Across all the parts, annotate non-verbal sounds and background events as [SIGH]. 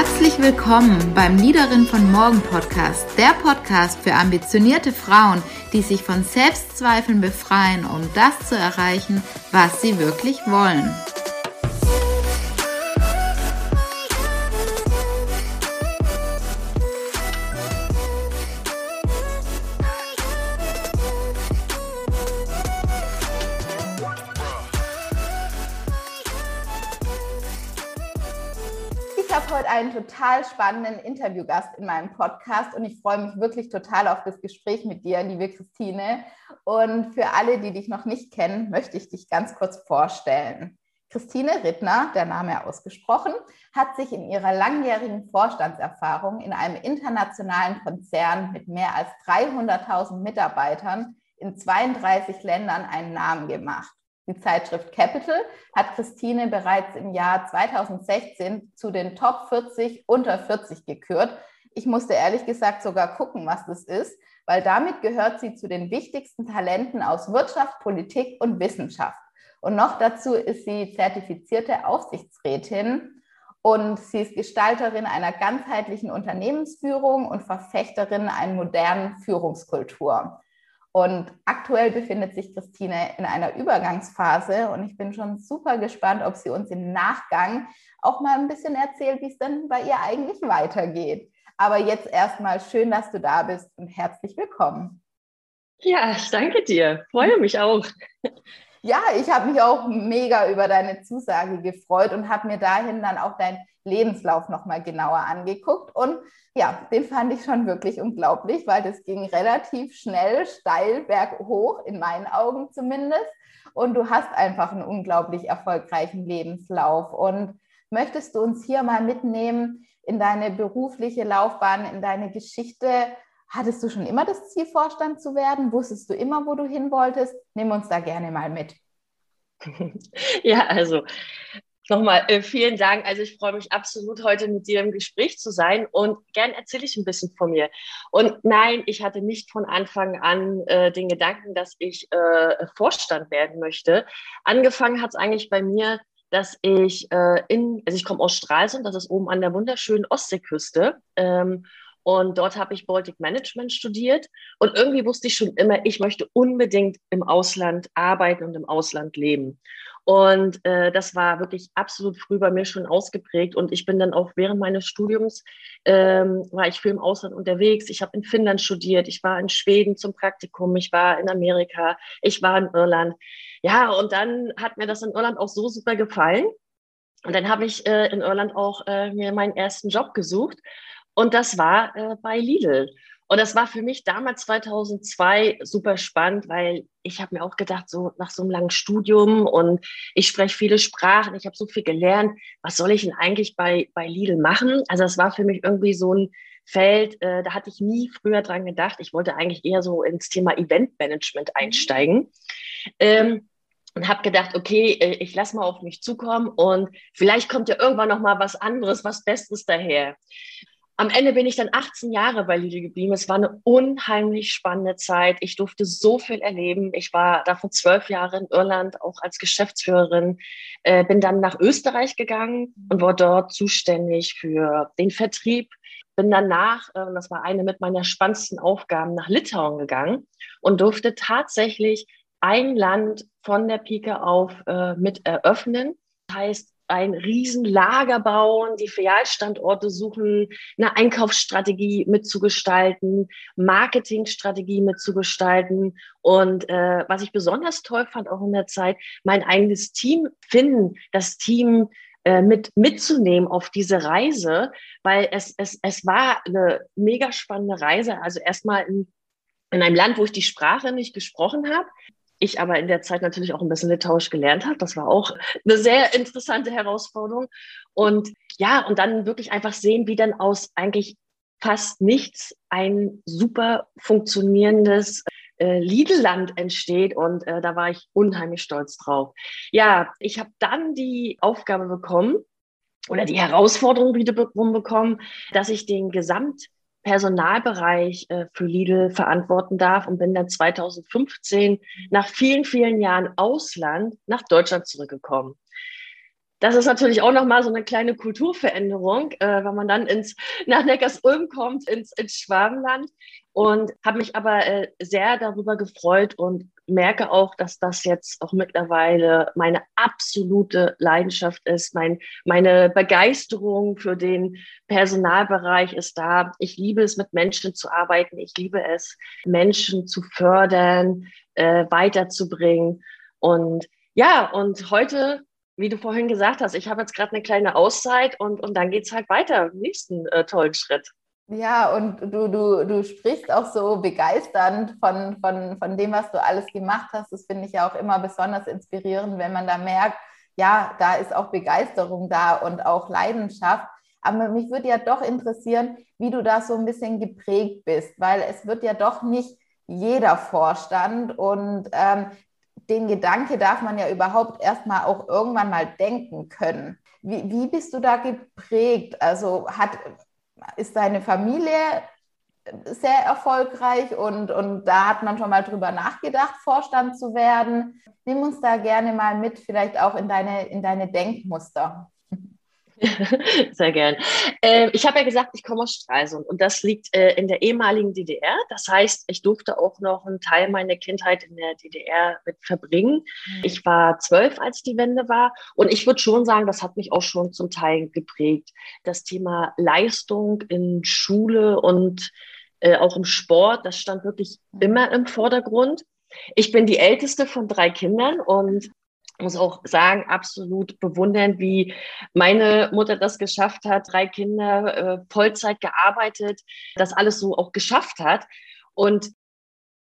Herzlich willkommen beim Liederin von Morgen Podcast, der Podcast für ambitionierte Frauen, die sich von Selbstzweifeln befreien, um das zu erreichen, was sie wirklich wollen. Einen total spannenden Interviewgast in meinem Podcast und ich freue mich wirklich total auf das Gespräch mit dir, liebe Christine. Und für alle, die dich noch nicht kennen, möchte ich dich ganz kurz vorstellen. Christine Rittner, der Name ausgesprochen, hat sich in ihrer langjährigen Vorstandserfahrung in einem internationalen Konzern mit mehr als 300.000 Mitarbeitern in 32 Ländern einen Namen gemacht. Die Zeitschrift Capital hat Christine bereits im Jahr 2016 zu den Top 40 unter 40 gekürt. Ich musste ehrlich gesagt sogar gucken, was das ist, weil damit gehört sie zu den wichtigsten Talenten aus Wirtschaft, Politik und Wissenschaft. Und noch dazu ist sie zertifizierte Aufsichtsrätin und sie ist Gestalterin einer ganzheitlichen Unternehmensführung und Verfechterin einer modernen Führungskultur. Und aktuell befindet sich Christine in einer Übergangsphase und ich bin schon super gespannt, ob sie uns im Nachgang auch mal ein bisschen erzählt, wie es denn bei ihr eigentlich weitergeht. Aber jetzt erstmal schön, dass du da bist und herzlich willkommen. Ja, ich danke dir. Freue mich auch. Ja, ich habe mich auch mega über deine Zusage gefreut und habe mir dahin dann auch dein Lebenslauf nochmal genauer angeguckt. Und ja, den fand ich schon wirklich unglaublich, weil das ging relativ schnell, steil berghoch, in meinen Augen zumindest. Und du hast einfach einen unglaublich erfolgreichen Lebenslauf. Und möchtest du uns hier mal mitnehmen in deine berufliche Laufbahn, in deine Geschichte? Hattest du schon immer das Ziel, Vorstand zu werden? Wusstest du immer, wo du hin wolltest? Nimm uns da gerne mal mit. [LAUGHS] Ja, also Nochmal äh, vielen Dank. Also ich freue mich absolut, heute mit dir im Gespräch zu sein und gern erzähle ich ein bisschen von mir. Und nein, ich hatte nicht von Anfang an äh, den Gedanken, dass ich äh, Vorstand werden möchte. Angefangen hat es eigentlich bei mir, dass ich äh, in, also ich komme aus Stralsund, das ist oben an der wunderschönen Ostseeküste. Ähm, und dort habe ich Baltic Management studiert. Und irgendwie wusste ich schon immer, ich möchte unbedingt im Ausland arbeiten und im Ausland leben. Und äh, das war wirklich absolut früh bei mir schon ausgeprägt. Und ich bin dann auch während meines Studiums, ähm, war ich viel im Ausland unterwegs. Ich habe in Finnland studiert, ich war in Schweden zum Praktikum, ich war in Amerika, ich war in Irland. Ja, und dann hat mir das in Irland auch so super gefallen. Und dann habe ich äh, in Irland auch äh, mir meinen ersten Job gesucht. Und das war äh, bei Lidl. Und das war für mich damals 2002 super spannend, weil ich habe mir auch gedacht, so nach so einem langen Studium und ich spreche viele Sprachen, ich habe so viel gelernt, was soll ich denn eigentlich bei, bei Lidl machen? Also das war für mich irgendwie so ein Feld, äh, da hatte ich nie früher dran gedacht. Ich wollte eigentlich eher so ins Thema Eventmanagement mhm. einsteigen. Ähm, und habe gedacht, okay, äh, ich lasse mal auf mich zukommen und vielleicht kommt ja irgendwann noch mal was anderes, was Bestes daher. Am Ende bin ich dann 18 Jahre bei Lidl geblieben. Es war eine unheimlich spannende Zeit. Ich durfte so viel erleben. Ich war davon zwölf Jahre in Irland, auch als Geschäftsführerin. Äh, bin dann nach Österreich gegangen und war dort zuständig für den Vertrieb. Bin danach, äh, das war eine mit meiner spannendsten Aufgaben, nach Litauen gegangen und durfte tatsächlich ein Land von der Pike auf äh, mit eröffnen. Das heißt, ein Riesenlager bauen, die Filialstandorte suchen, eine Einkaufsstrategie mitzugestalten, Marketingstrategie mitzugestalten und äh, was ich besonders toll fand auch in der Zeit, mein eigenes Team finden, das Team äh, mit mitzunehmen auf diese Reise, weil es, es, es war eine mega spannende Reise. Also erstmal in, in einem Land, wo ich die Sprache nicht gesprochen habe, ich aber in der Zeit natürlich auch ein bisschen Litauisch gelernt habe. Das war auch eine sehr interessante Herausforderung. Und ja, und dann wirklich einfach sehen, wie dann aus eigentlich fast nichts ein super funktionierendes äh, Lidl-Land entsteht. Und äh, da war ich unheimlich stolz drauf. Ja, ich habe dann die Aufgabe bekommen, oder die Herausforderung wiederum bekommen, dass ich den Gesamt Personalbereich äh, für Lidl verantworten darf und bin dann 2015 nach vielen, vielen Jahren Ausland nach Deutschland zurückgekommen. das ist natürlich auch nochmal so eine kleine Kulturveränderung, äh, wenn man dann ins, nach Neckars-Ulm kommt, ins, ins Schwabenland. Und habe mich aber äh, sehr darüber gefreut und merke auch, dass das jetzt auch mittlerweile meine absolute Leidenschaft ist. Mein, meine Begeisterung für den Personalbereich ist da. Ich liebe es, mit Menschen zu arbeiten. Ich liebe es, Menschen zu fördern, äh, weiterzubringen. Und ja, und heute wie du vorhin gesagt hast, ich habe jetzt gerade eine kleine Auszeit und, und dann geht es halt weiter nächsten äh, tollen Schritt. Ja, und du, du, du sprichst auch so begeisternd von, von, von dem, was du alles gemacht hast. Das finde ich ja auch immer besonders inspirierend, wenn man da merkt, ja, da ist auch Begeisterung da und auch Leidenschaft. Aber mich würde ja doch interessieren, wie du da so ein bisschen geprägt bist, weil es wird ja doch nicht jeder Vorstand und ähm, den Gedanke darf man ja überhaupt erstmal auch irgendwann mal denken können. Wie, wie bist du da geprägt? Also hat, ist deine Familie sehr erfolgreich und, und da hat man schon mal drüber nachgedacht, Vorstand zu werden. Nimm uns da gerne mal mit, vielleicht auch in deine, in deine Denkmuster. [LAUGHS] Sehr gern. Äh, ich habe ja gesagt, ich komme aus Stralsund und das liegt äh, in der ehemaligen DDR. Das heißt, ich durfte auch noch einen Teil meiner Kindheit in der DDR mit verbringen. Mhm. Ich war zwölf, als die Wende war und ich würde schon sagen, das hat mich auch schon zum Teil geprägt. Das Thema Leistung in Schule und äh, auch im Sport, das stand wirklich mhm. immer im Vordergrund. Ich bin die älteste von drei Kindern und muss auch sagen, absolut bewundern, wie meine Mutter das geschafft hat, drei Kinder, äh, Vollzeit gearbeitet, das alles so auch geschafft hat. Und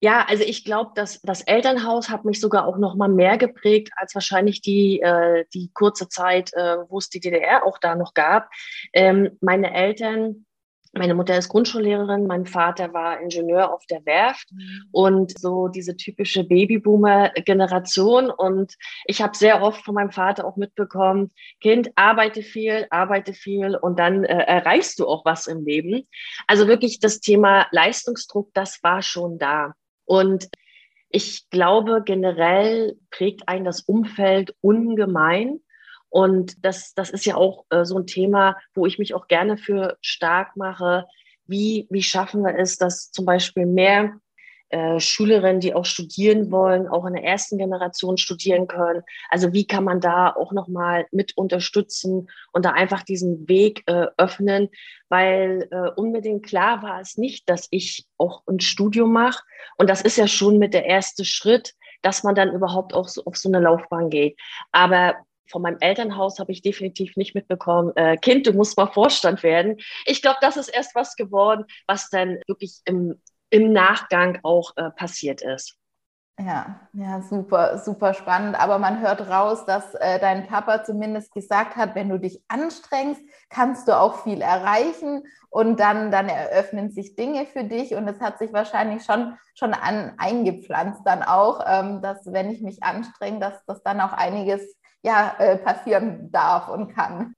ja, also ich glaube, dass das Elternhaus hat mich sogar auch noch mal mehr geprägt als wahrscheinlich die äh, die kurze Zeit, äh, wo es die DDR auch da noch gab. Ähm, meine Eltern meine Mutter ist Grundschullehrerin, mein Vater war Ingenieur auf der Werft mhm. und so diese typische Babyboomer-Generation. Und ich habe sehr oft von meinem Vater auch mitbekommen, Kind, arbeite viel, arbeite viel und dann äh, erreichst du auch was im Leben. Also wirklich das Thema Leistungsdruck, das war schon da. Und ich glaube, generell prägt ein das Umfeld ungemein. Und das, das ist ja auch äh, so ein Thema, wo ich mich auch gerne für stark mache. Wie, wie schaffen wir es, dass zum Beispiel mehr äh, Schülerinnen, die auch studieren wollen, auch in der ersten Generation studieren können. Also wie kann man da auch nochmal mit unterstützen und da einfach diesen Weg äh, öffnen, weil äh, unbedingt klar war es nicht, dass ich auch ein Studium mache. Und das ist ja schon mit der erste Schritt, dass man dann überhaupt auch so auf so eine Laufbahn geht. Aber von meinem Elternhaus habe ich definitiv nicht mitbekommen, äh, Kind, du musst mal Vorstand werden. Ich glaube, das ist erst was geworden, was dann wirklich im, im Nachgang auch äh, passiert ist. Ja, ja, super, super spannend. Aber man hört raus, dass äh, dein Papa zumindest gesagt hat, wenn du dich anstrengst, kannst du auch viel erreichen und dann, dann eröffnen sich Dinge für dich. Und es hat sich wahrscheinlich schon, schon an, eingepflanzt dann auch, ähm, dass wenn ich mich anstrenge, dass, dass dann auch einiges ja, äh, passieren darf und kann.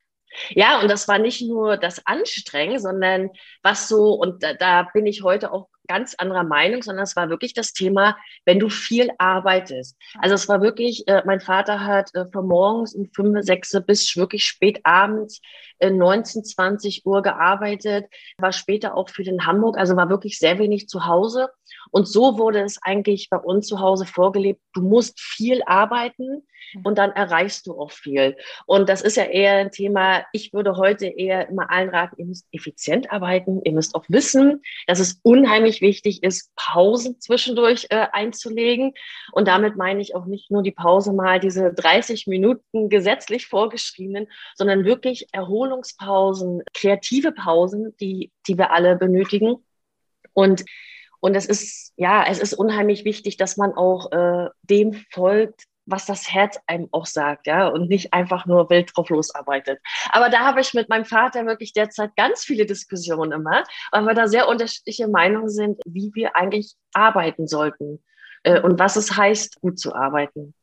Ja, und das war nicht nur das Anstrengen, sondern was so, und da, da, bin ich heute auch ganz anderer Meinung, sondern es war wirklich das Thema, wenn du viel arbeitest. Also es war wirklich, äh, mein Vater hat äh, von morgens um 5, 6 bis wirklich spät abends äh, 19, 20 Uhr gearbeitet, war später auch für den Hamburg, also war wirklich sehr wenig zu Hause. Und so wurde es eigentlich bei uns zu Hause vorgelebt, du musst viel arbeiten, und dann erreichst du auch viel. Und das ist ja eher ein Thema, ich würde heute eher immer allen raten, ihr müsst effizient arbeiten, ihr müsst auch wissen, dass es unheimlich wichtig ist, Pausen zwischendurch äh, einzulegen. Und damit meine ich auch nicht nur die Pause mal diese 30 Minuten gesetzlich vorgeschriebenen, sondern wirklich Erholungspausen, kreative Pausen, die, die wir alle benötigen. Und und es ist, ja, es ist unheimlich wichtig, dass man auch äh, dem folgt, was das Herz einem auch sagt, ja, und nicht einfach nur wild drauf losarbeitet. Aber da habe ich mit meinem Vater wirklich derzeit ganz viele Diskussionen immer, weil wir da sehr unterschiedliche Meinungen sind, wie wir eigentlich arbeiten sollten äh, und was es heißt, gut zu arbeiten.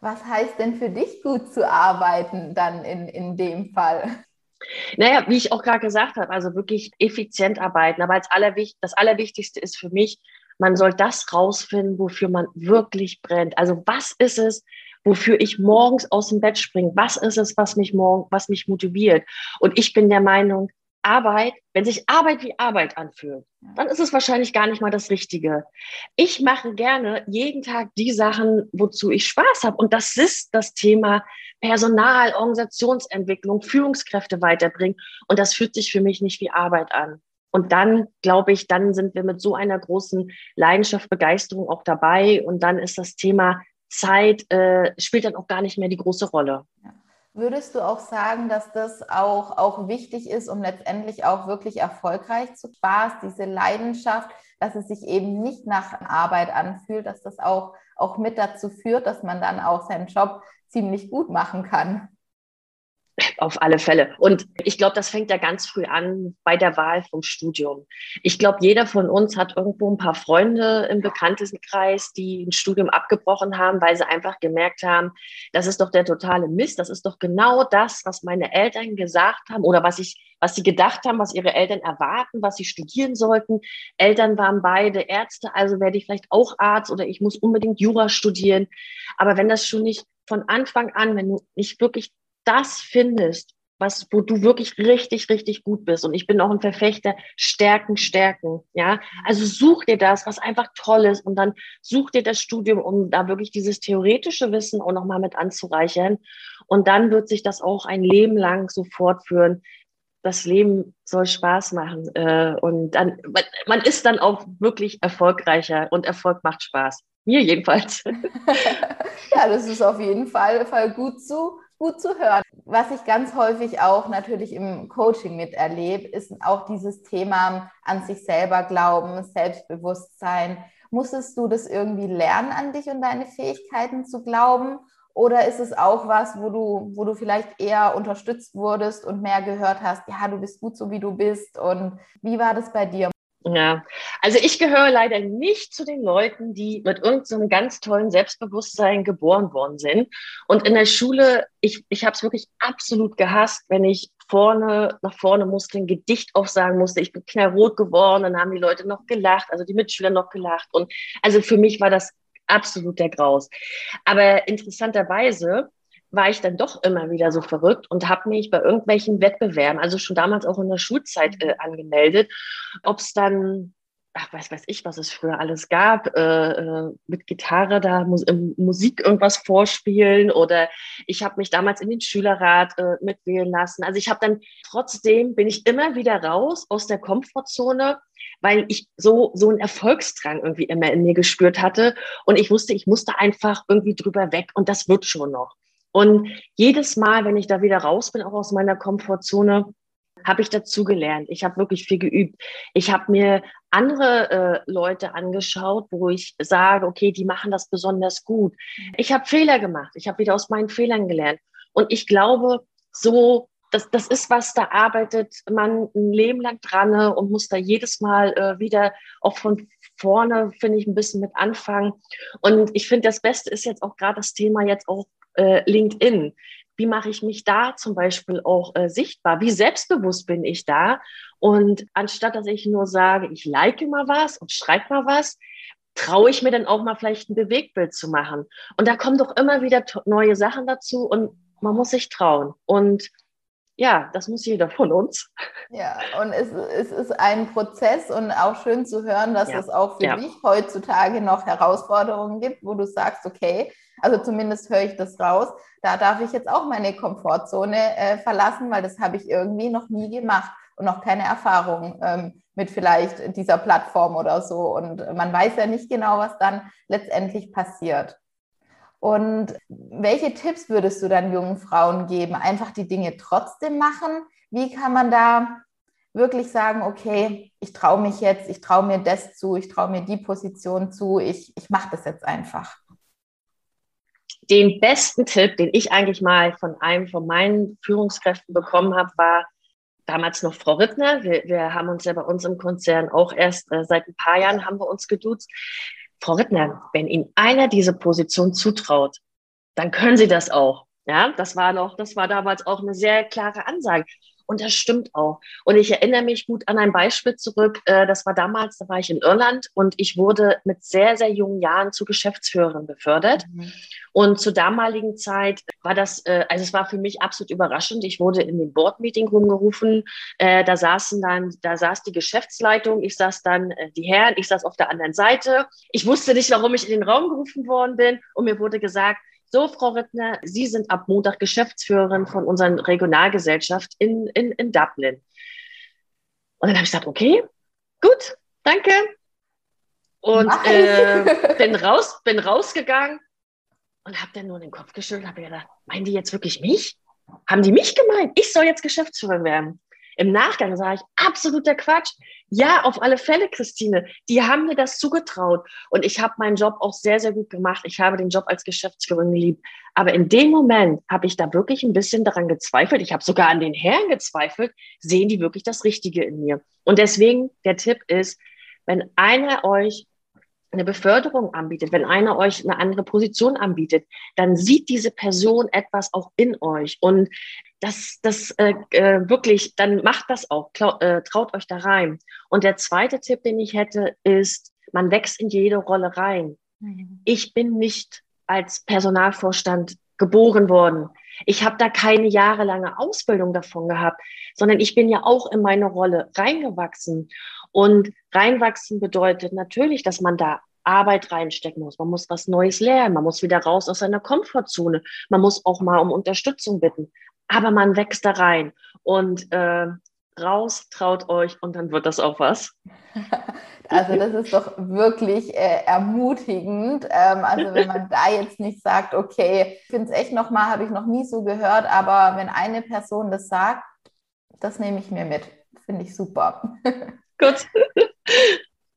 Was heißt denn für dich gut zu arbeiten dann in, in dem Fall? Naja, wie ich auch gerade gesagt habe, also wirklich effizient arbeiten. Aber als Allerwicht das Allerwichtigste ist für mich, man soll das rausfinden, wofür man wirklich brennt. Also was ist es, wofür ich morgens aus dem Bett springe. Was ist es, was mich morgen, was mich motiviert? Und ich bin der Meinung, Arbeit, wenn sich Arbeit wie Arbeit anfühlt, dann ist es wahrscheinlich gar nicht mal das Richtige. Ich mache gerne jeden Tag die Sachen, wozu ich Spaß habe. Und das ist das Thema Personal, Organisationsentwicklung, Führungskräfte weiterbringen. Und das fühlt sich für mich nicht wie Arbeit an. Und dann, glaube ich, dann sind wir mit so einer großen Leidenschaft, Begeisterung auch dabei. Und dann ist das Thema Zeit, äh, spielt dann auch gar nicht mehr die große Rolle. Würdest du auch sagen, dass das auch, auch wichtig ist, um letztendlich auch wirklich erfolgreich zu Spaß, diese Leidenschaft, dass es sich eben nicht nach Arbeit anfühlt, dass das auch, auch mit dazu führt, dass man dann auch seinen Job ziemlich gut machen kann? Auf alle Fälle. Und ich glaube, das fängt ja ganz früh an bei der Wahl vom Studium. Ich glaube, jeder von uns hat irgendwo ein paar Freunde im Bekanntenkreis, die ein Studium abgebrochen haben, weil sie einfach gemerkt haben, das ist doch der totale Mist. Das ist doch genau das, was meine Eltern gesagt haben oder was ich, was sie gedacht haben, was ihre Eltern erwarten, was sie studieren sollten. Eltern waren beide Ärzte, also werde ich vielleicht auch Arzt oder ich muss unbedingt Jura studieren. Aber wenn das schon nicht von Anfang an, wenn du nicht wirklich das findest, was, wo du wirklich richtig, richtig gut bist. Und ich bin auch ein Verfechter, Stärken, Stärken. Ja, also such dir das, was einfach toll ist. Und dann such dir das Studium, um da wirklich dieses theoretische Wissen auch nochmal mit anzureichern. Und dann wird sich das auch ein Leben lang so fortführen. Das Leben soll Spaß machen. Äh, und dann, man ist dann auch wirklich erfolgreicher und Erfolg macht Spaß. Mir jedenfalls. [LAUGHS] ja, das ist auf jeden Fall, Fall gut zu gut zu hören. Was ich ganz häufig auch natürlich im Coaching miterlebe, ist auch dieses Thema an sich selber glauben, Selbstbewusstsein. Musstest du das irgendwie lernen, an dich und deine Fähigkeiten zu glauben? Oder ist es auch was, wo du, wo du vielleicht eher unterstützt wurdest und mehr gehört hast, ja, du bist gut so, wie du bist? Und wie war das bei dir? Ja, also ich gehöre leider nicht zu den Leuten, die mit irgendeinem so ganz tollen Selbstbewusstsein geboren worden sind. Und in der Schule, ich, ich habe es wirklich absolut gehasst, wenn ich vorne nach vorne musste, ein Gedicht aufsagen musste. Ich bin knallrot geworden, dann haben die Leute noch gelacht, also die Mitschüler noch gelacht. Und also für mich war das absolut der Graus. Aber interessanterweise war ich dann doch immer wieder so verrückt und habe mich bei irgendwelchen Wettbewerben, also schon damals auch in der Schulzeit äh, angemeldet, ob es dann ach, weiß weiß ich, was es früher alles gab, äh, äh mit Gitarre da Mus Musik irgendwas vorspielen oder ich habe mich damals in den Schülerrat äh, mitwählen lassen. Also ich habe dann trotzdem bin ich immer wieder raus aus der Komfortzone, weil ich so so einen Erfolgsdrang irgendwie immer in mir gespürt hatte und ich wusste, ich musste einfach irgendwie drüber weg und das wird schon noch. Und jedes Mal, wenn ich da wieder raus bin, auch aus meiner Komfortzone, habe ich dazu gelernt. Ich habe wirklich viel geübt. Ich habe mir andere äh, Leute angeschaut, wo ich sage, okay, die machen das besonders gut. Ich habe Fehler gemacht. Ich habe wieder aus meinen Fehlern gelernt. Und ich glaube, so, das, das ist was, da arbeitet man ein Leben lang dran ne, und muss da jedes Mal äh, wieder auch von vorne, finde ich, ein bisschen mit anfangen. Und ich finde, das Beste ist jetzt auch gerade das Thema jetzt auch äh, LinkedIn. Wie mache ich mich da zum Beispiel auch äh, sichtbar? Wie selbstbewusst bin ich da? Und anstatt dass ich nur sage, ich like mal was und schreibe mal was, traue ich mir dann auch mal vielleicht ein Bewegtbild zu machen. Und da kommen doch immer wieder neue Sachen dazu und man muss sich trauen. Und ja, das muss jeder von uns. Ja, und es, es ist ein Prozess und auch schön zu hören, dass ja. es auch für ja. dich heutzutage noch Herausforderungen gibt, wo du sagst, okay, also zumindest höre ich das raus, da darf ich jetzt auch meine Komfortzone äh, verlassen, weil das habe ich irgendwie noch nie gemacht und noch keine Erfahrung ähm, mit vielleicht dieser Plattform oder so. Und man weiß ja nicht genau, was dann letztendlich passiert. Und welche Tipps würdest du dann jungen Frauen geben? Einfach die Dinge trotzdem machen? Wie kann man da wirklich sagen, okay, ich traue mich jetzt, ich traue mir das zu, ich traue mir die Position zu, ich, ich mache das jetzt einfach? Den besten Tipp, den ich eigentlich mal von einem von meinen Führungskräften bekommen habe, war damals noch Frau Rittner. Wir, wir haben uns ja bei uns im Konzern auch erst äh, seit ein paar Jahren haben wir uns geduzt. Frau Rittner, wenn Ihnen einer diese Position zutraut, dann können Sie das auch. Ja, das war noch, das war damals auch eine sehr klare Ansage. Und das stimmt auch. Und ich erinnere mich gut an ein Beispiel zurück. Äh, das war damals, da war ich in Irland und ich wurde mit sehr, sehr jungen Jahren zu Geschäftsführerin befördert. Mhm. Und zur damaligen Zeit war das, äh, also es war für mich absolut überraschend. Ich wurde in den Board-Meeting rumgerufen. Äh, da saßen dann, da saß die Geschäftsleitung, ich saß dann die Herren, ich saß auf der anderen Seite. Ich wusste nicht, warum ich in den Raum gerufen worden bin. Und mir wurde gesagt, so, Frau Rittner, Sie sind ab Montag Geschäftsführerin von unserer Regionalgesellschaft in, in, in Dublin. Und dann habe ich gesagt, okay, gut, danke. Und äh, bin, [LAUGHS] raus, bin rausgegangen und habe dann nur den Kopf geschüttelt und habe gedacht, meinen die jetzt wirklich mich? Haben die mich gemeint? Ich soll jetzt Geschäftsführerin werden. Im Nachgang sage ich, absoluter Quatsch. Ja, auf alle Fälle, Christine. Die haben mir das zugetraut. Und ich habe meinen Job auch sehr, sehr gut gemacht. Ich habe den Job als Geschäftsführerin geliebt. Aber in dem Moment habe ich da wirklich ein bisschen daran gezweifelt. Ich habe sogar an den Herren gezweifelt. Sehen die wirklich das Richtige in mir? Und deswegen, der Tipp ist, wenn einer euch eine Beförderung anbietet, wenn einer euch eine andere Position anbietet, dann sieht diese Person etwas auch in euch. Und das, das äh, äh, wirklich, dann macht das auch, äh, traut euch da rein. Und der zweite Tipp, den ich hätte, ist, man wächst in jede Rolle rein. Mhm. Ich bin nicht als Personalvorstand geboren worden. Ich habe da keine jahrelange Ausbildung davon gehabt, sondern ich bin ja auch in meine Rolle reingewachsen. Und reinwachsen bedeutet natürlich, dass man da Arbeit reinstecken muss. Man muss was Neues lernen. Man muss wieder raus aus seiner Komfortzone. Man muss auch mal um Unterstützung bitten. Aber man wächst da rein und äh, raus, traut euch und dann wird das auch was. [LAUGHS] Also das ist doch wirklich äh, ermutigend. Ähm, also wenn man da jetzt nicht sagt, okay, ich finde es echt nochmal, habe ich noch nie so gehört, aber wenn eine Person das sagt, das nehme ich mir mit. Finde ich super. [LAUGHS] Gut.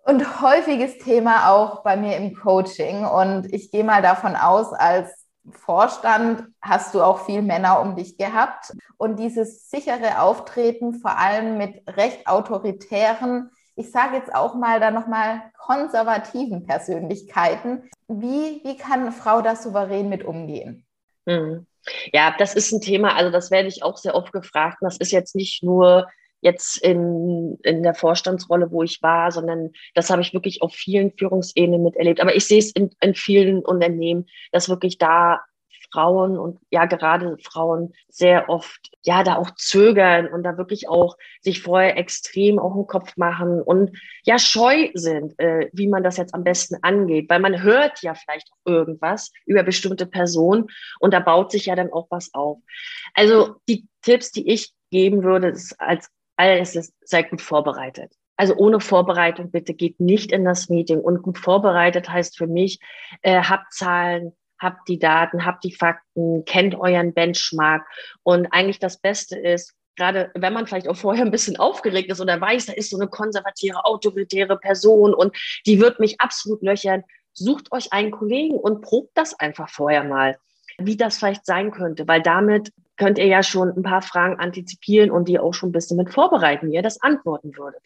Und häufiges Thema auch bei mir im Coaching. Und ich gehe mal davon aus, als Vorstand hast du auch viel Männer um dich gehabt. Und dieses sichere Auftreten, vor allem mit recht autoritären, ich sage jetzt auch mal da nochmal konservativen Persönlichkeiten. Wie, wie kann Frau da souverän mit umgehen? Hm. Ja, das ist ein Thema, also das werde ich auch sehr oft gefragt. Das ist jetzt nicht nur jetzt in, in der Vorstandsrolle, wo ich war, sondern das habe ich wirklich auf vielen Führungsebenen miterlebt. Aber ich sehe es in, in vielen Unternehmen, dass wirklich da Frauen und ja gerade Frauen sehr oft ja da auch zögern und da wirklich auch sich vorher extrem auf den Kopf machen und ja scheu sind, äh, wie man das jetzt am besten angeht, weil man hört ja vielleicht auch irgendwas über bestimmte Personen und da baut sich ja dann auch was auf. Also die Tipps, die ich geben würde, ist als alles ist, seid gut vorbereitet. Also ohne Vorbereitung bitte geht nicht in das Meeting. Und gut vorbereitet heißt für mich, äh, habt Zahlen, habt die Daten, habt die Fakten, kennt euren Benchmark. Und eigentlich das Beste ist, gerade wenn man vielleicht auch vorher ein bisschen aufgeregt ist oder weiß, da ist so eine konservative, autoritäre Person und die wird mich absolut löchern, sucht euch einen Kollegen und probt das einfach vorher mal, wie das vielleicht sein könnte, weil damit könnt ihr ja schon ein paar Fragen antizipieren und die auch schon ein bisschen mit vorbereiten, wie ihr das antworten würdet.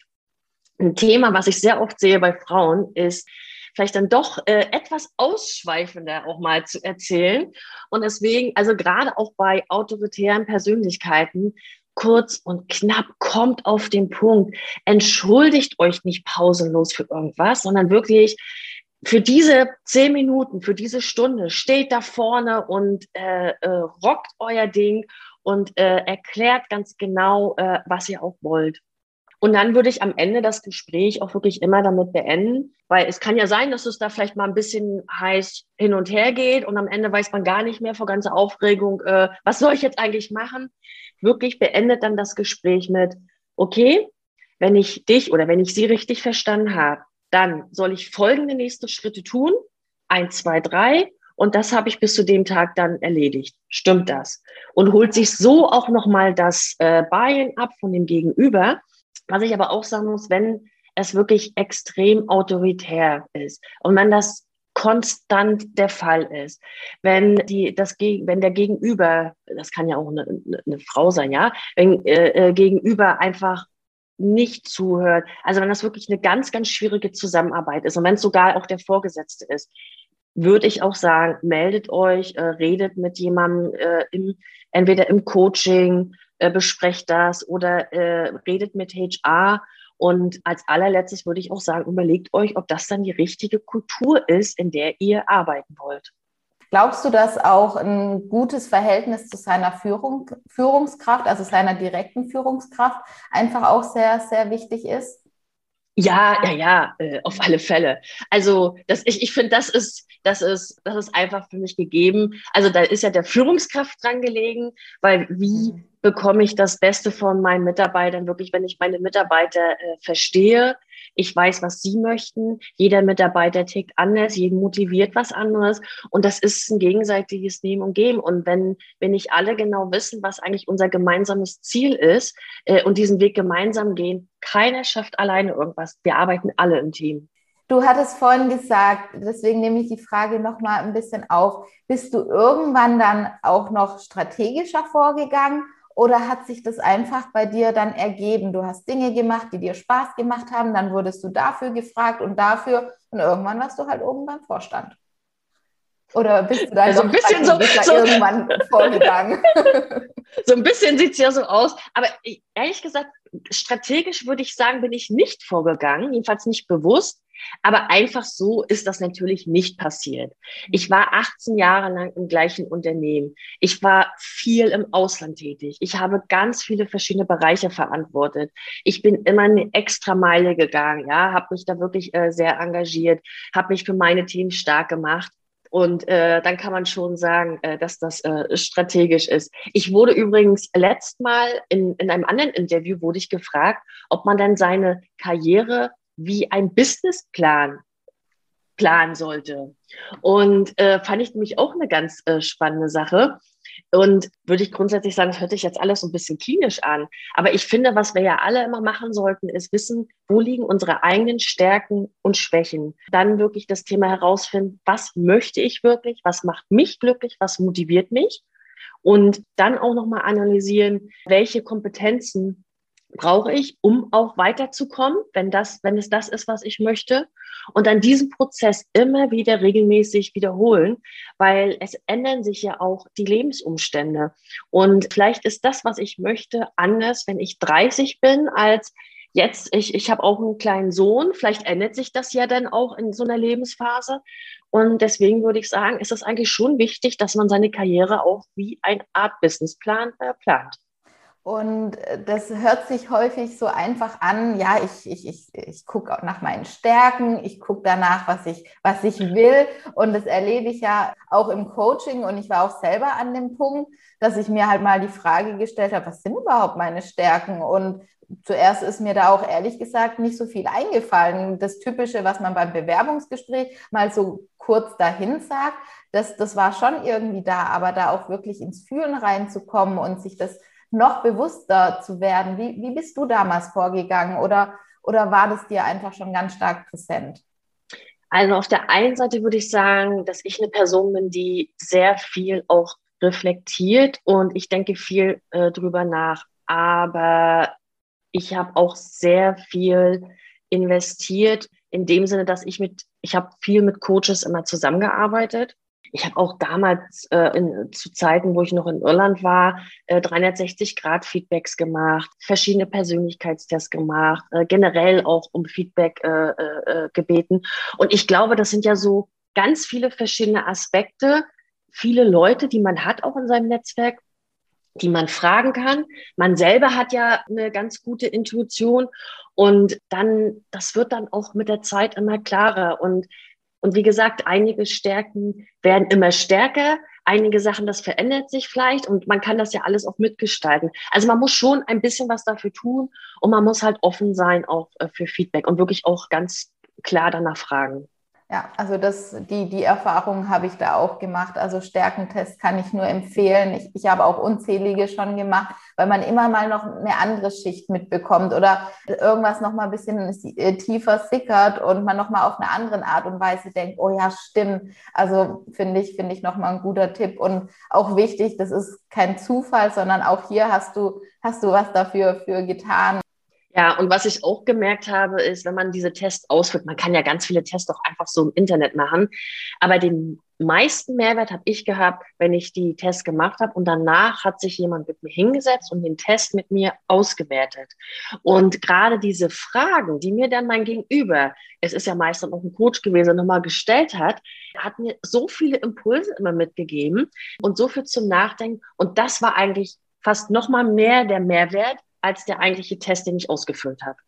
Ein Thema, was ich sehr oft sehe bei Frauen, ist vielleicht dann doch äh, etwas ausschweifender auch mal zu erzählen. Und deswegen, also gerade auch bei autoritären Persönlichkeiten, kurz und knapp, kommt auf den Punkt. Entschuldigt euch nicht pausenlos für irgendwas, sondern wirklich für diese zehn Minuten, für diese Stunde steht da vorne und äh, äh, rockt euer Ding und äh, erklärt ganz genau, äh, was ihr auch wollt. Und dann würde ich am Ende das Gespräch auch wirklich immer damit beenden, weil es kann ja sein, dass es da vielleicht mal ein bisschen heiß hin und her geht und am Ende weiß man gar nicht mehr vor ganzer Aufregung, äh, was soll ich jetzt eigentlich machen? Wirklich beendet dann das Gespräch mit, okay, wenn ich dich oder wenn ich sie richtig verstanden habe, dann soll ich folgende nächste Schritte tun. Eins, zwei, drei. Und das habe ich bis zu dem Tag dann erledigt. Stimmt das? Und holt sich so auch nochmal das äh, Buy-in ab von dem Gegenüber. Was ich aber auch sagen muss, wenn es wirklich extrem autoritär ist und wenn das konstant der Fall ist. Wenn die, das, wenn der Gegenüber, das kann ja auch eine, eine Frau sein, ja, wenn äh, äh Gegenüber einfach nicht zuhört. Also wenn das wirklich eine ganz, ganz schwierige Zusammenarbeit ist und wenn es sogar auch der Vorgesetzte ist, würde ich auch sagen, meldet euch, äh, redet mit jemandem äh, im, entweder im Coaching äh, besprecht das oder äh, redet mit HR. Und als allerletztes würde ich auch sagen, überlegt euch, ob das dann die richtige Kultur ist, in der ihr arbeiten wollt. Glaubst du, dass auch ein gutes Verhältnis zu seiner Führung, Führungskraft, also seiner direkten Führungskraft, einfach auch sehr, sehr wichtig ist? Ja, ja, ja, äh, auf alle Fälle. Also das, ich, ich finde, das ist, das ist, das ist einfach für mich gegeben. Also da ist ja der Führungskraft dran gelegen, weil wie mhm. Bekomme ich das Beste von meinen Mitarbeitern wirklich, wenn ich meine Mitarbeiter äh, verstehe, ich weiß, was sie möchten. Jeder Mitarbeiter tickt anders, jeden motiviert was anderes. Und das ist ein gegenseitiges Nehmen und Geben. Und wenn wenn nicht alle genau wissen, was eigentlich unser gemeinsames Ziel ist äh, und diesen Weg gemeinsam gehen, keiner schafft alleine irgendwas. Wir arbeiten alle im Team. Du hattest vorhin gesagt, deswegen nehme ich die Frage nochmal ein bisschen auf. Bist du irgendwann dann auch noch strategischer vorgegangen oder hat sich das einfach bei dir dann ergeben? Du hast Dinge gemacht, die dir Spaß gemacht haben, dann wurdest du dafür gefragt und dafür und irgendwann warst du halt oben beim Vorstand. Oder bist du da so ein bisschen so, so irgendwann [LAUGHS] vorgegangen? so ein bisschen sieht es ja so aus. Aber ehrlich gesagt, strategisch würde ich sagen, bin ich nicht vorgegangen, jedenfalls nicht bewusst. Aber einfach so ist das natürlich nicht passiert. Ich war 18 Jahre lang im gleichen Unternehmen. Ich war viel im Ausland tätig. Ich habe ganz viele verschiedene Bereiche verantwortet. Ich bin immer eine extra Meile gegangen, ja, habe mich da wirklich äh, sehr engagiert, habe mich für meine Themen stark gemacht. Und äh, dann kann man schon sagen, äh, dass das äh, strategisch ist. Ich wurde übrigens letzt Mal in, in einem anderen Interview wurde ich gefragt, ob man dann seine Karriere wie ein Businessplan planen sollte. Und äh, fand ich nämlich auch eine ganz äh, spannende Sache. Und würde ich grundsätzlich sagen, das hört sich jetzt alles so ein bisschen klinisch an. Aber ich finde, was wir ja alle immer machen sollten, ist wissen, wo liegen unsere eigenen Stärken und Schwächen. Dann wirklich das Thema herausfinden, was möchte ich wirklich, was macht mich glücklich, was motiviert mich. Und dann auch nochmal analysieren, welche Kompetenzen brauche ich, um auch weiterzukommen, wenn das, wenn es das ist, was ich möchte. Und dann diesen Prozess immer wieder regelmäßig wiederholen, weil es ändern sich ja auch die Lebensumstände. Und vielleicht ist das, was ich möchte, anders, wenn ich 30 bin, als jetzt. Ich, ich habe auch einen kleinen Sohn. Vielleicht ändert sich das ja dann auch in so einer Lebensphase. Und deswegen würde ich sagen, ist es eigentlich schon wichtig, dass man seine Karriere auch wie eine Art Businessplan äh, plant. Und äh, das hört sich häufig so einfach an. Ja, ich, ich, ich, ich gucke nach meinen Stärken, ich gucke danach, was ich, was ich will. Und das erlebe ich ja auch im Coaching. Und ich war auch selber an dem Punkt, dass ich mir halt mal die Frage gestellt habe, was sind überhaupt meine Stärken? Und zuerst ist mir da auch ehrlich gesagt nicht so viel eingefallen. Das Typische, was man beim Bewerbungsgespräch mal so kurz dahin sagt, das, das war schon irgendwie da. Aber da auch wirklich ins Fühlen reinzukommen und sich das noch bewusster zu werden. Wie, wie bist du damals vorgegangen oder, oder war das dir einfach schon ganz stark präsent? Also auf der einen Seite würde ich sagen, dass ich eine Person bin, die sehr viel auch reflektiert und ich denke viel äh, drüber nach. Aber ich habe auch sehr viel investiert in dem Sinne, dass ich mit, ich habe viel mit Coaches immer zusammengearbeitet ich habe auch damals äh, in, zu Zeiten, wo ich noch in Irland war, äh, 360-Grad-Feedbacks gemacht, verschiedene Persönlichkeitstests gemacht, äh, generell auch um Feedback äh, äh, äh, gebeten. Und ich glaube, das sind ja so ganz viele verschiedene Aspekte, viele Leute, die man hat auch in seinem Netzwerk, die man fragen kann. Man selber hat ja eine ganz gute Intuition und dann, das wird dann auch mit der Zeit immer klarer. Und und wie gesagt, einige Stärken werden immer stärker, einige Sachen, das verändert sich vielleicht und man kann das ja alles auch mitgestalten. Also man muss schon ein bisschen was dafür tun und man muss halt offen sein auch äh, für Feedback und wirklich auch ganz klar danach fragen. Ja, also das, die, die Erfahrung habe ich da auch gemacht. Also Stärkentest kann ich nur empfehlen. Ich, ich habe auch unzählige schon gemacht, weil man immer mal noch eine andere Schicht mitbekommt oder irgendwas noch mal ein bisschen äh, tiefer sickert und man noch mal auf eine andere Art und Weise denkt, oh ja, stimmt. Also finde ich, finde ich noch mal ein guter Tipp und auch wichtig, das ist kein Zufall, sondern auch hier hast du, hast du was dafür für getan. Ja, und was ich auch gemerkt habe, ist, wenn man diese Tests ausführt, man kann ja ganz viele Tests auch einfach so im Internet machen, aber den meisten Mehrwert habe ich gehabt, wenn ich die Tests gemacht habe und danach hat sich jemand mit mir hingesetzt und den Test mit mir ausgewertet. Und gerade diese Fragen, die mir dann mein Gegenüber, es ist ja meistens auch ein Coach gewesen, nochmal gestellt hat, hat mir so viele Impulse immer mitgegeben und so viel zum Nachdenken. Und das war eigentlich fast nochmal mehr der Mehrwert als der eigentliche Test, den ich ausgefüllt habe.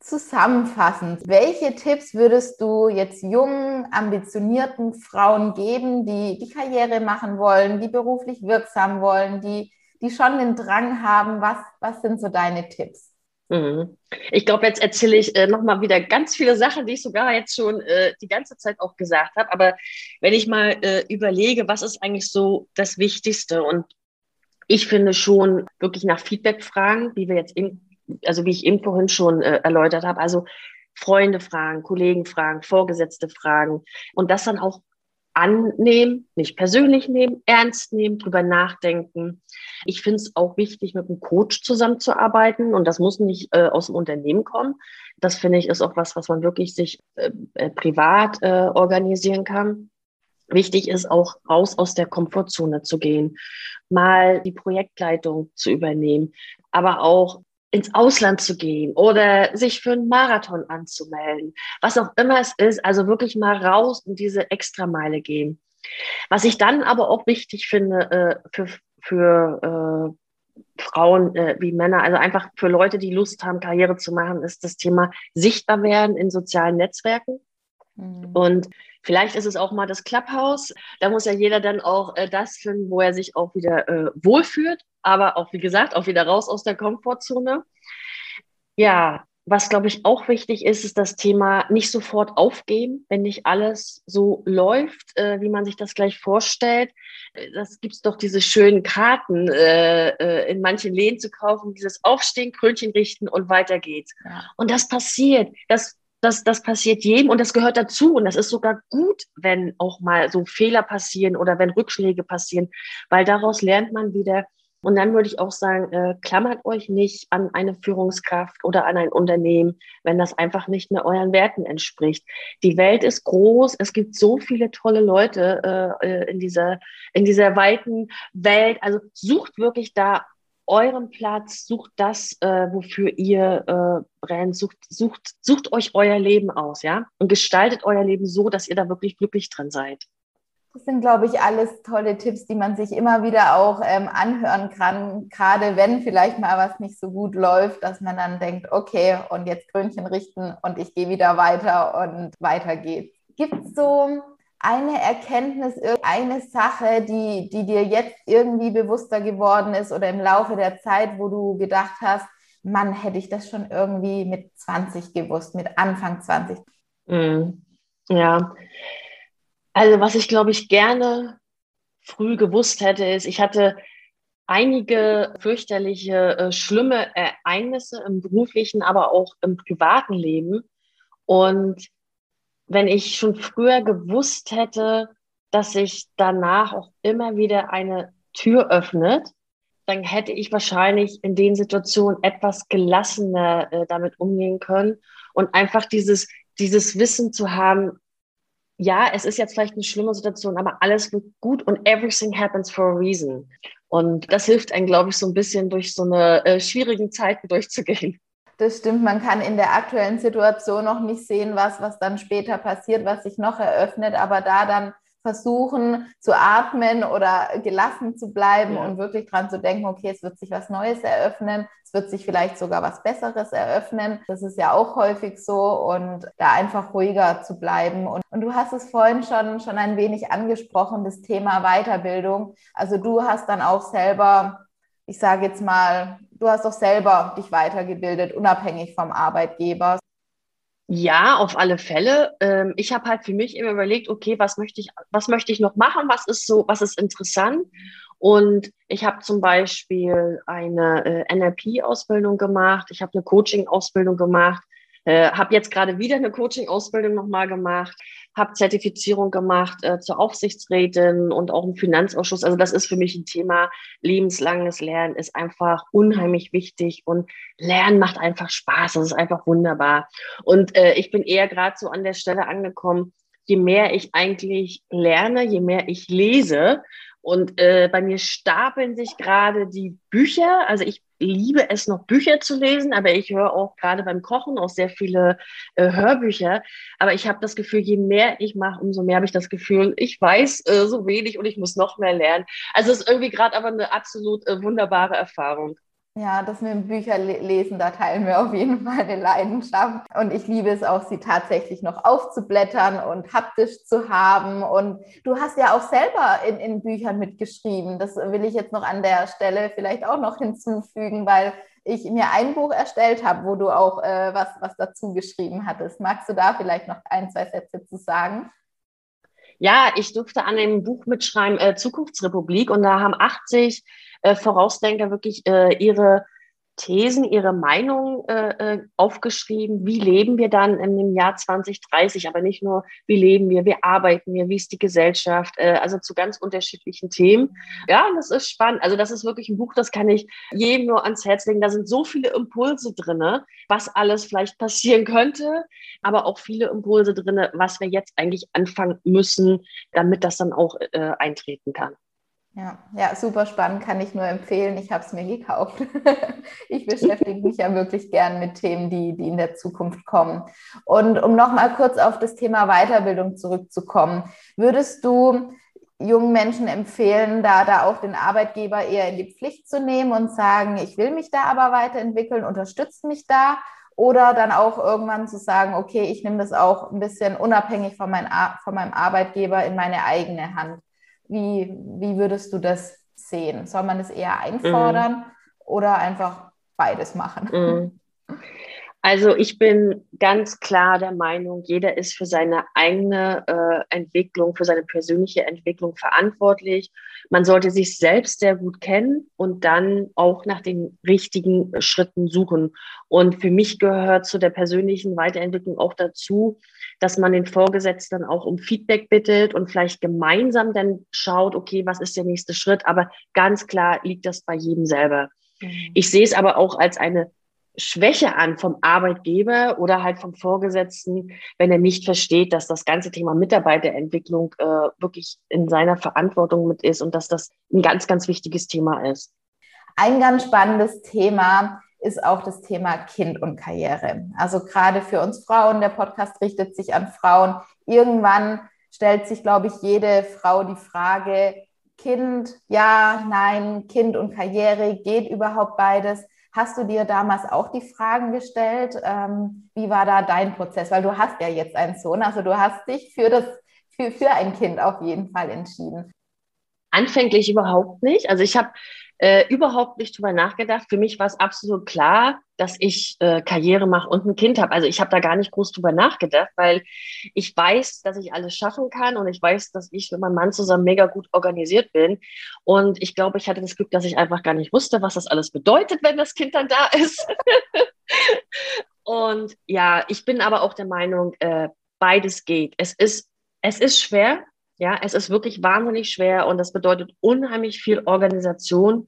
Zusammenfassend, welche Tipps würdest du jetzt jungen, ambitionierten Frauen geben, die die Karriere machen wollen, die beruflich wirksam wollen, die, die schon den Drang haben? Was, was sind so deine Tipps? Mhm. Ich glaube, jetzt erzähle ich äh, nochmal wieder ganz viele Sachen, die ich sogar jetzt schon äh, die ganze Zeit auch gesagt habe. Aber wenn ich mal äh, überlege, was ist eigentlich so das Wichtigste? Und ich finde schon wirklich nach Feedback fragen, wie wir jetzt eben also wie ich eben vorhin schon äh, erläutert habe, also Freunde fragen, Kollegen fragen, Vorgesetzte fragen und das dann auch annehmen, nicht persönlich nehmen, ernst nehmen, drüber nachdenken. Ich finde es auch wichtig, mit einem Coach zusammenzuarbeiten und das muss nicht äh, aus dem Unternehmen kommen. Das finde ich ist auch was, was man wirklich sich äh, äh, privat äh, organisieren kann. Wichtig ist auch raus aus der Komfortzone zu gehen, mal die Projektleitung zu übernehmen, aber auch ins Ausland zu gehen oder sich für einen Marathon anzumelden, was auch immer es ist, also wirklich mal raus und diese Extrameile gehen. Was ich dann aber auch wichtig finde äh, für, für äh, Frauen äh, wie Männer, also einfach für Leute, die Lust haben, Karriere zu machen, ist das Thema sichtbar werden in sozialen Netzwerken. Mhm. Und vielleicht ist es auch mal das Clubhouse. Da muss ja jeder dann auch äh, das finden, wo er sich auch wieder äh, wohlfühlt aber auch, wie gesagt, auch wieder raus aus der Komfortzone. Ja, was glaube ich auch wichtig ist, ist das Thema nicht sofort aufgeben, wenn nicht alles so läuft, äh, wie man sich das gleich vorstellt. Das gibt es doch diese schönen Karten äh, äh, in manchen Läden zu kaufen, dieses Aufstehen, Krönchen richten und weiter geht's. Ja. Und das passiert. Das das, das passiert jedem und das gehört dazu. Und das ist sogar gut, wenn auch mal so Fehler passieren oder wenn Rückschläge passieren, weil daraus lernt man wieder, und dann würde ich auch sagen, äh, klammert euch nicht an eine Führungskraft oder an ein Unternehmen, wenn das einfach nicht mehr euren Werten entspricht. Die Welt ist groß, es gibt so viele tolle Leute äh, äh in, dieser, in dieser weiten Welt. Also sucht wirklich da euren Platz, sucht das, äh, wofür ihr äh, brennt, sucht, sucht, sucht euch euer Leben aus, ja, und gestaltet euer Leben so, dass ihr da wirklich glücklich drin seid. Das sind, glaube ich, alles tolle Tipps, die man sich immer wieder auch ähm, anhören kann, gerade wenn vielleicht mal was nicht so gut läuft, dass man dann denkt, okay, und jetzt Krönchen richten und ich gehe wieder weiter und weiter geht's. Gibt es so eine Erkenntnis, eine Sache, die, die dir jetzt irgendwie bewusster geworden ist oder im Laufe der Zeit, wo du gedacht hast, Mann, hätte ich das schon irgendwie mit 20 gewusst, mit Anfang 20? Mm, ja, also was ich, glaube ich, gerne früh gewusst hätte, ist, ich hatte einige fürchterliche, äh, schlimme Ereignisse im beruflichen, aber auch im privaten Leben. Und wenn ich schon früher gewusst hätte, dass sich danach auch immer wieder eine Tür öffnet, dann hätte ich wahrscheinlich in den Situationen etwas gelassener äh, damit umgehen können und einfach dieses, dieses Wissen zu haben, ja, es ist jetzt vielleicht eine schlimme Situation, aber alles wird gut und everything happens for a reason. Und das hilft einem, glaube ich, so ein bisschen durch so eine äh, schwierigen Zeiten durchzugehen. Das stimmt, man kann in der aktuellen Situation noch nicht sehen, was, was dann später passiert, was sich noch eröffnet, aber da dann versuchen zu atmen oder gelassen zu bleiben ja. und wirklich dran zu denken, okay, es wird sich was Neues eröffnen, es wird sich vielleicht sogar was Besseres eröffnen. Das ist ja auch häufig so und da einfach ruhiger zu bleiben. Und, und du hast es vorhin schon, schon ein wenig angesprochen, das Thema Weiterbildung. Also du hast dann auch selber ich sage jetzt mal, du hast doch selber dich weitergebildet, unabhängig vom Arbeitgeber. Ja, auf alle Fälle. Ähm, ich habe halt für mich immer überlegt, okay, was möchte ich, was möchte ich noch machen? Was ist so, was ist interessant? Und ich habe zum Beispiel eine äh, NLP-Ausbildung gemacht, ich habe eine Coaching-Ausbildung gemacht, Äh, habe jetzt gerade wieder eine Coaching-Ausbildung nochmal gemacht, habe Zertifizierung gemacht äh, zur Aufsichtsrätin und auch im Finanzausschuss. Also das ist für mich ein Thema. Lebenslanges Lernen ist einfach unheimlich wichtig und Lernen macht einfach Spaß. Das ist einfach wunderbar. Und äh, ich bin eher gerade so an der Stelle angekommen, je mehr ich eigentlich lerne, je mehr ich lese, und äh, bei mir stapeln sich gerade die Bücher. Also ich liebe es noch Bücher zu lesen, aber ich höre auch gerade beim Kochen auch sehr viele äh, Hörbücher. Aber ich habe das Gefühl, je mehr ich mache, umso mehr habe ich das Gefühl, ich weiß äh, so wenig und ich muss noch mehr lernen. Also es ist irgendwie gerade aber eine absolut äh, wunderbare Erfahrung. Ja, das mit dem Bücherlesen, da teilen wir auf jeden Fall eine Leidenschaft. Und ich liebe es auch, sie tatsächlich noch aufzublättern und haptisch zu haben. Und du hast ja auch selber in, in Büchern mitgeschrieben. Das will ich jetzt noch an der Stelle vielleicht auch noch hinzufügen, weil ich mir ein Buch erstellt habe, wo du auch äh, was, was dazu geschrieben hattest. Magst du da vielleicht noch ein, zwei Sätze zu sagen? Ja, ich durfte an dem Buch mitschreiben, äh, Zukunftsrepublik, und da haben 80 äh, Vorausdenker wirklich äh, ihre Thesen, ihre Meinung äh, äh, aufgeschrieben. Wie leben wir dann im Jahr 2030? Aber nicht nur, wie leben wir, wie arbeiten wir, wie ist die Gesellschaft? Äh, also zu ganz unterschiedlichen Themen. Ja, das ist spannend. Also das ist wirklich ein Buch, das kann ich jedem nur ans Herz legen. Da sind so viele Impulse drin, was alles vielleicht passieren könnte, aber auch viele Impulse drin, was wir jetzt eigentlich anfangen müssen, damit das dann auch äh, eintreten kann. Ja, ja, super spannend, kann ich nur empfehlen. Ich habe es mir gekauft. [LAUGHS] ich beschäftige mich ja wirklich gern mit Themen, die, die in der Zukunft kommen. Und um nochmal kurz auf das Thema Weiterbildung zurückzukommen, würdest du jungen Menschen empfehlen, da, da auch den Arbeitgeber eher in die Pflicht zu nehmen und sagen, ich will mich da aber weiterentwickeln, unterstützt mich da? Oder dann auch irgendwann zu sagen, okay, ich nehme das auch ein bisschen unabhängig von, mein, von meinem Arbeitgeber in meine eigene Hand. Wie, wie würdest du das sehen? Soll man es eher einfordern mhm. oder einfach beides machen? Mhm. Also ich bin ganz klar der Meinung, jeder ist für seine eigene äh, Entwicklung, für seine persönliche Entwicklung verantwortlich. Man sollte sich selbst sehr gut kennen und dann auch nach den richtigen Schritten suchen. Und für mich gehört zu der persönlichen Weiterentwicklung auch dazu, dass man den Vorgesetzten auch um Feedback bittet und vielleicht gemeinsam dann schaut, okay, was ist der nächste Schritt? Aber ganz klar liegt das bei jedem selber. Mhm. Ich sehe es aber auch als eine Schwäche an vom Arbeitgeber oder halt vom Vorgesetzten, wenn er nicht versteht, dass das ganze Thema Mitarbeiterentwicklung äh, wirklich in seiner Verantwortung mit ist und dass das ein ganz, ganz wichtiges Thema ist. Ein ganz spannendes Thema ist auch das Thema Kind und Karriere. Also gerade für uns Frauen, der Podcast richtet sich an Frauen. Irgendwann stellt sich, glaube ich, jede Frau die Frage, Kind, ja, nein, Kind und Karriere, geht überhaupt beides? Hast du dir damals auch die Fragen gestellt? Ähm, wie war da dein Prozess? Weil du hast ja jetzt einen Sohn, also du hast dich für, das, für, für ein Kind auf jeden Fall entschieden. Anfänglich überhaupt nicht. Also ich habe äh, überhaupt nicht drüber nachgedacht. Für mich war es absolut klar, dass ich äh, Karriere mache und ein Kind habe. Also ich habe da gar nicht groß drüber nachgedacht, weil ich weiß, dass ich alles schaffen kann und ich weiß, dass ich mit meinem Mann zusammen mega gut organisiert bin. Und ich glaube, ich hatte das Glück, dass ich einfach gar nicht wusste, was das alles bedeutet, wenn das Kind dann da ist. [LAUGHS] und ja, ich bin aber auch der Meinung, äh, beides geht. Es ist, es ist schwer, ja, es ist wirklich wahnsinnig schwer und das bedeutet unheimlich viel Organisation.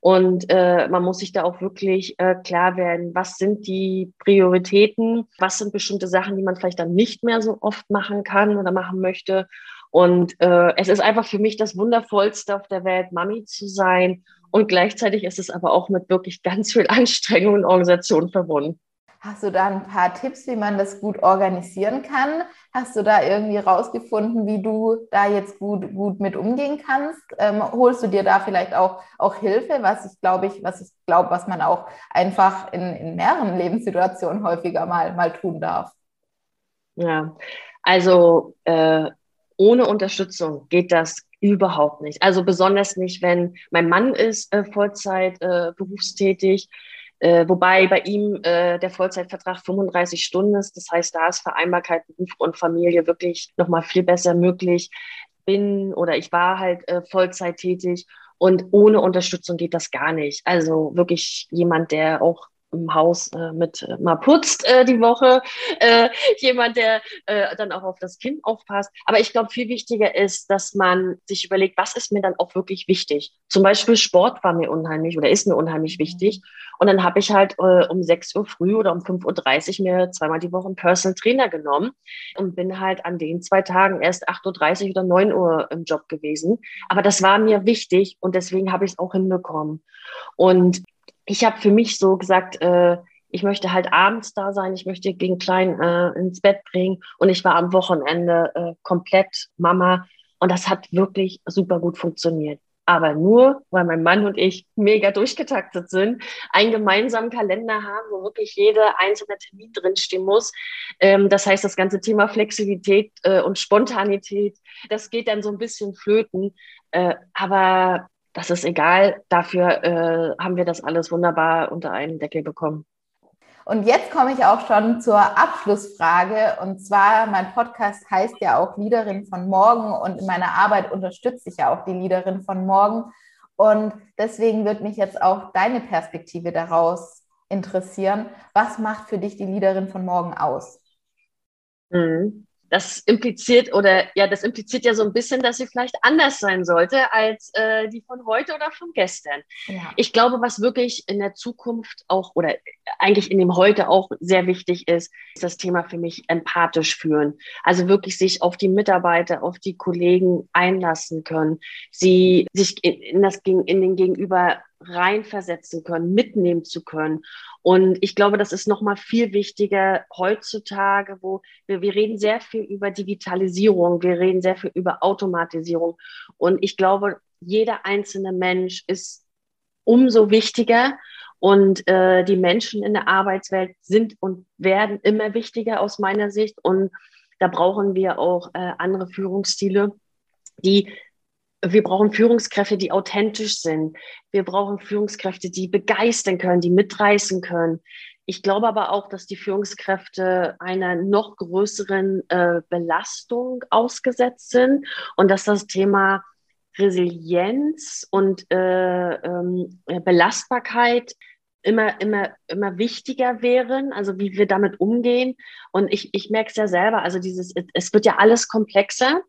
Und äh, man muss sich da auch wirklich äh, klar werden, was sind die Prioritäten, was sind bestimmte Sachen, die man vielleicht dann nicht mehr so oft machen kann oder machen möchte. Und äh, es ist einfach für mich das Wundervollste auf der Welt, Mami zu sein. Und gleichzeitig ist es aber auch mit wirklich ganz viel Anstrengung und Organisation verbunden. Hast du da ein paar Tipps, wie man das gut organisieren kann? Hast du da irgendwie rausgefunden, wie du da jetzt gut, gut mit umgehen kannst? Ähm, holst du dir da vielleicht auch, auch Hilfe, was ich glaube ich, was ich glaube, was man auch einfach in, in mehreren Lebenssituationen häufiger mal, mal tun darf? Ja, also äh, ohne Unterstützung geht das überhaupt nicht. Also besonders nicht, wenn mein Mann ist äh, Vollzeit äh, berufstätig äh, wobei bei ihm äh, der Vollzeitvertrag 35 Stunden ist. Das heißt, da ist Vereinbarkeit Beruf und Familie wirklich nochmal viel besser möglich. Bin oder ich war halt äh, Vollzeit tätig und ohne Unterstützung geht das gar nicht. Also wirklich jemand, der auch im Haus äh, mit äh, mal putzt äh, die Woche, [LAUGHS] äh, jemand, der äh, dann auch auf das Kind aufpasst. Aber ich glaube, viel wichtiger ist, dass man sich überlegt, was ist mir dann auch wirklich wichtig. Zum Beispiel Sport war mir unheimlich oder ist mir unheimlich wichtig. Und dann habe ich halt äh, um 6 Uhr früh oder um 5.30 Uhr mir zweimal die Woche einen Personal Trainer genommen und bin halt an den zwei Tagen erst 8.30 Uhr oder 9 Uhr im Job gewesen. Aber das war mir wichtig und deswegen habe ich es auch hinbekommen. Und ich habe für mich so gesagt, äh, ich möchte halt abends da sein, ich möchte den Kleinen äh, ins Bett bringen und ich war am Wochenende äh, komplett Mama und das hat wirklich super gut funktioniert. Aber nur, weil mein Mann und ich mega durchgetaktet sind, einen gemeinsamen Kalender haben, wo wirklich jeder einzelne Termin drinstehen muss. Ähm, das heißt, das ganze Thema Flexibilität äh, und Spontanität, das geht dann so ein bisschen flöten. Äh, aber das ist egal. Dafür äh, haben wir das alles wunderbar unter einen Deckel bekommen. Und jetzt komme ich auch schon zur Abschlussfrage. Und zwar, mein Podcast heißt ja auch Leaderin von morgen und in meiner Arbeit unterstütze ich ja auch die Leaderin von morgen. Und deswegen wird mich jetzt auch deine Perspektive daraus interessieren. Was macht für dich die Leaderin von morgen aus? Mhm das impliziert oder ja, das impliziert ja so ein bisschen, dass sie vielleicht anders sein sollte als äh, die von heute oder von gestern. Ja. Ich glaube, was wirklich in der Zukunft auch oder eigentlich in dem heute auch sehr wichtig ist, ist das Thema für mich empathisch führen. Also wirklich sich auf die Mitarbeiter, auf die Kollegen einlassen können, sie sich in, in das in den Gegenüber reinversetzen können, mitnehmen zu können. Und ich glaube, das ist noch mal viel wichtiger heutzutage, wo wir, wir reden sehr viel über Digitalisierung, wir reden sehr viel über Automatisierung. Und ich glaube, jeder einzelne Mensch ist umso wichtiger. Und äh, die Menschen in der Arbeitswelt sind und werden immer wichtiger aus meiner Sicht. Und da brauchen wir auch äh, andere Führungsstile, die wir brauchen Führungskräfte, die authentisch sind. Wir brauchen Führungskräfte, die begeistern können, die mitreißen können. Ich glaube aber auch, dass die Führungskräfte einer noch größeren äh, Belastung ausgesetzt sind und dass das Thema Resilienz und äh, ähm, Belastbarkeit immer, immer, immer wichtiger wären, also wie wir damit umgehen. Und ich, ich merke es ja selber, also dieses, es wird ja alles komplexer.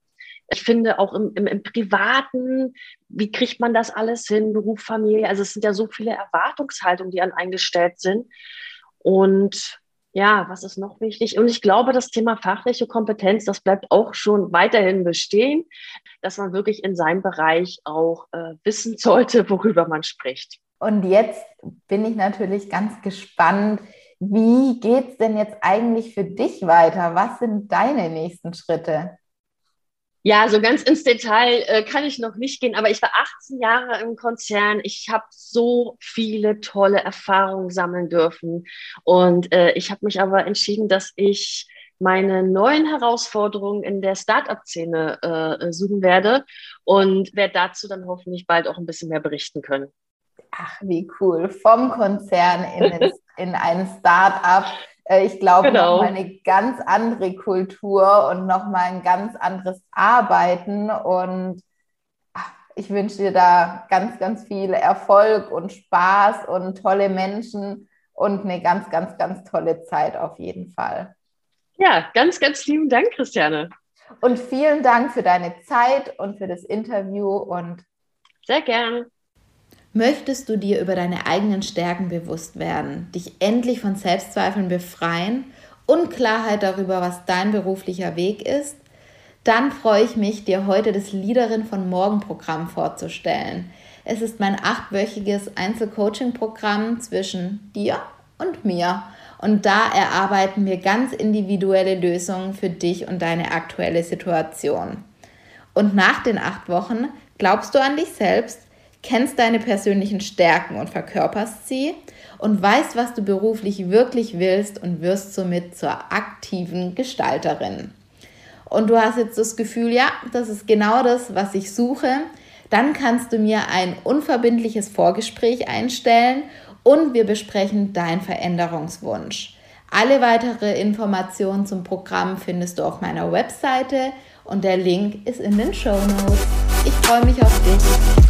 Ich finde auch im, im, im Privaten, wie kriegt man das alles hin, Beruf, Familie, also es sind ja so viele Erwartungshaltungen, die an eingestellt sind. Und ja, was ist noch wichtig? Und ich glaube, das Thema fachliche Kompetenz, das bleibt auch schon weiterhin bestehen, dass man wirklich in seinem Bereich auch äh, wissen sollte, worüber man spricht. Und jetzt bin ich natürlich ganz gespannt, wie geht es denn jetzt eigentlich für dich weiter? Was sind deine nächsten Schritte? Ja, so ganz ins Detail äh, kann ich noch nicht gehen, aber ich war 18 Jahre im Konzern. Ich habe so viele tolle Erfahrungen sammeln dürfen. Und äh, ich habe mich aber entschieden, dass ich meine neuen Herausforderungen in der Startup-Szene äh, suchen werde und werde dazu dann hoffentlich bald auch ein bisschen mehr berichten können. Ach, wie cool. Vom Konzern in, [LAUGHS] in ein Startup ich glaube, genau. nochmal eine ganz andere Kultur und nochmal ein ganz anderes Arbeiten. Und ich wünsche dir da ganz, ganz viel Erfolg und Spaß und tolle Menschen und eine ganz, ganz, ganz tolle Zeit auf jeden Fall. Ja, ganz, ganz lieben Dank, Christiane. Und vielen Dank für deine Zeit und für das Interview und sehr gerne. Möchtest du dir über deine eigenen Stärken bewusst werden, dich endlich von Selbstzweifeln befreien und Klarheit darüber, was dein beruflicher Weg ist? Dann freue ich mich, dir heute das Leaderin von Morgen Programm vorzustellen. Es ist mein achtwöchiges Einzelcoaching-Programm zwischen dir und mir. Und da erarbeiten wir ganz individuelle Lösungen für dich und deine aktuelle Situation. Und nach den acht Wochen glaubst du an dich selbst, kennst deine persönlichen Stärken und verkörperst sie und weißt, was du beruflich wirklich willst und wirst somit zur aktiven Gestalterin. Und du hast jetzt das Gefühl, ja, das ist genau das, was ich suche. Dann kannst du mir ein unverbindliches Vorgespräch einstellen und wir besprechen deinen Veränderungswunsch. Alle weitere Informationen zum Programm findest du auf meiner Webseite und der Link ist in den Show Notes. Ich freue mich auf dich.